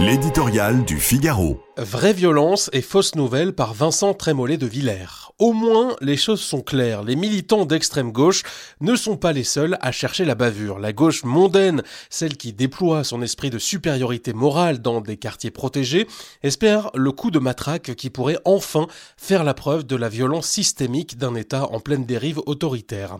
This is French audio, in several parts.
L'éditorial du Figaro. Vraie violence et fausse nouvelle par Vincent Trémollet de Villers. Au moins, les choses sont claires. Les militants d'extrême gauche ne sont pas les seuls à chercher la bavure. La gauche mondaine, celle qui déploie son esprit de supériorité morale dans des quartiers protégés, espère le coup de matraque qui pourrait enfin faire la preuve de la violence systémique d'un État en pleine dérive autoritaire.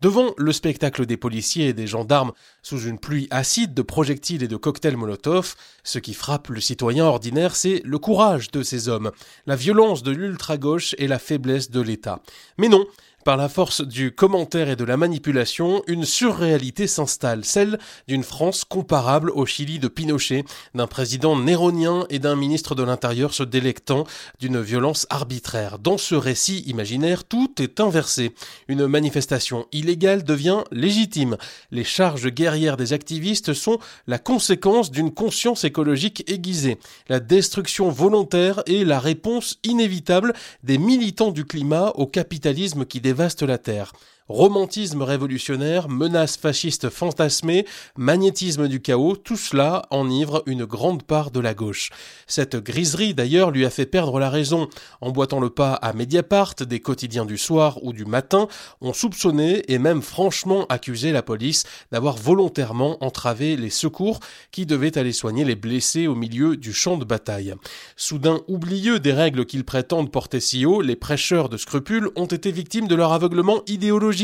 Devant le spectacle des policiers et des gendarmes sous une pluie acide de projectiles et de cocktails Molotov, ce qui frappe le citoyen ordinaire, c'est le courage de ces hommes, la violence de l'ultra-gauche et la faiblesse de l'État. Mais non, par la force du commentaire et de la manipulation, une surréalité s'installe, celle d'une France comparable au Chili de Pinochet, d'un président néronien et d'un ministre de l'Intérieur se délectant d'une violence arbitraire. Dans ce récit imaginaire, tout est inversé. Une manifestation illégale devient légitime. Les charges guerrières des activistes sont la conséquence d'une conscience écologique aiguisée. La destruction volontaire est la réponse inévitable des militants du climat au capitalisme qui dévaste la Terre. Romantisme révolutionnaire, menaces fascistes fantasmées, magnétisme du chaos, tout cela enivre une grande part de la gauche. Cette griserie d'ailleurs lui a fait perdre la raison. Emboîtant le pas à Mediapart, des quotidiens du soir ou du matin ont soupçonné et même franchement accusé la police d'avoir volontairement entravé les secours qui devaient aller soigner les blessés au milieu du champ de bataille. Soudain oublieux des règles qu'ils prétendent porter si haut, les prêcheurs de scrupules ont été victimes de leur aveuglement idéologique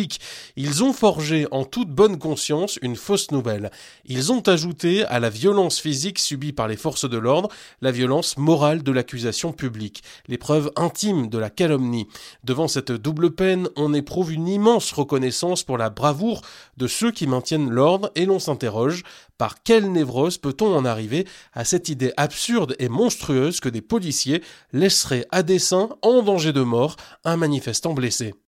ils ont forgé en toute bonne conscience une fausse nouvelle. Ils ont ajouté à la violence physique subie par les forces de l'ordre la violence morale de l'accusation publique, l'épreuve intime de la calomnie. Devant cette double peine, on éprouve une immense reconnaissance pour la bravoure de ceux qui maintiennent l'ordre et l'on s'interroge par quelle névrose peut-on en arriver à cette idée absurde et monstrueuse que des policiers laisseraient à dessein en danger de mort un manifestant blessé?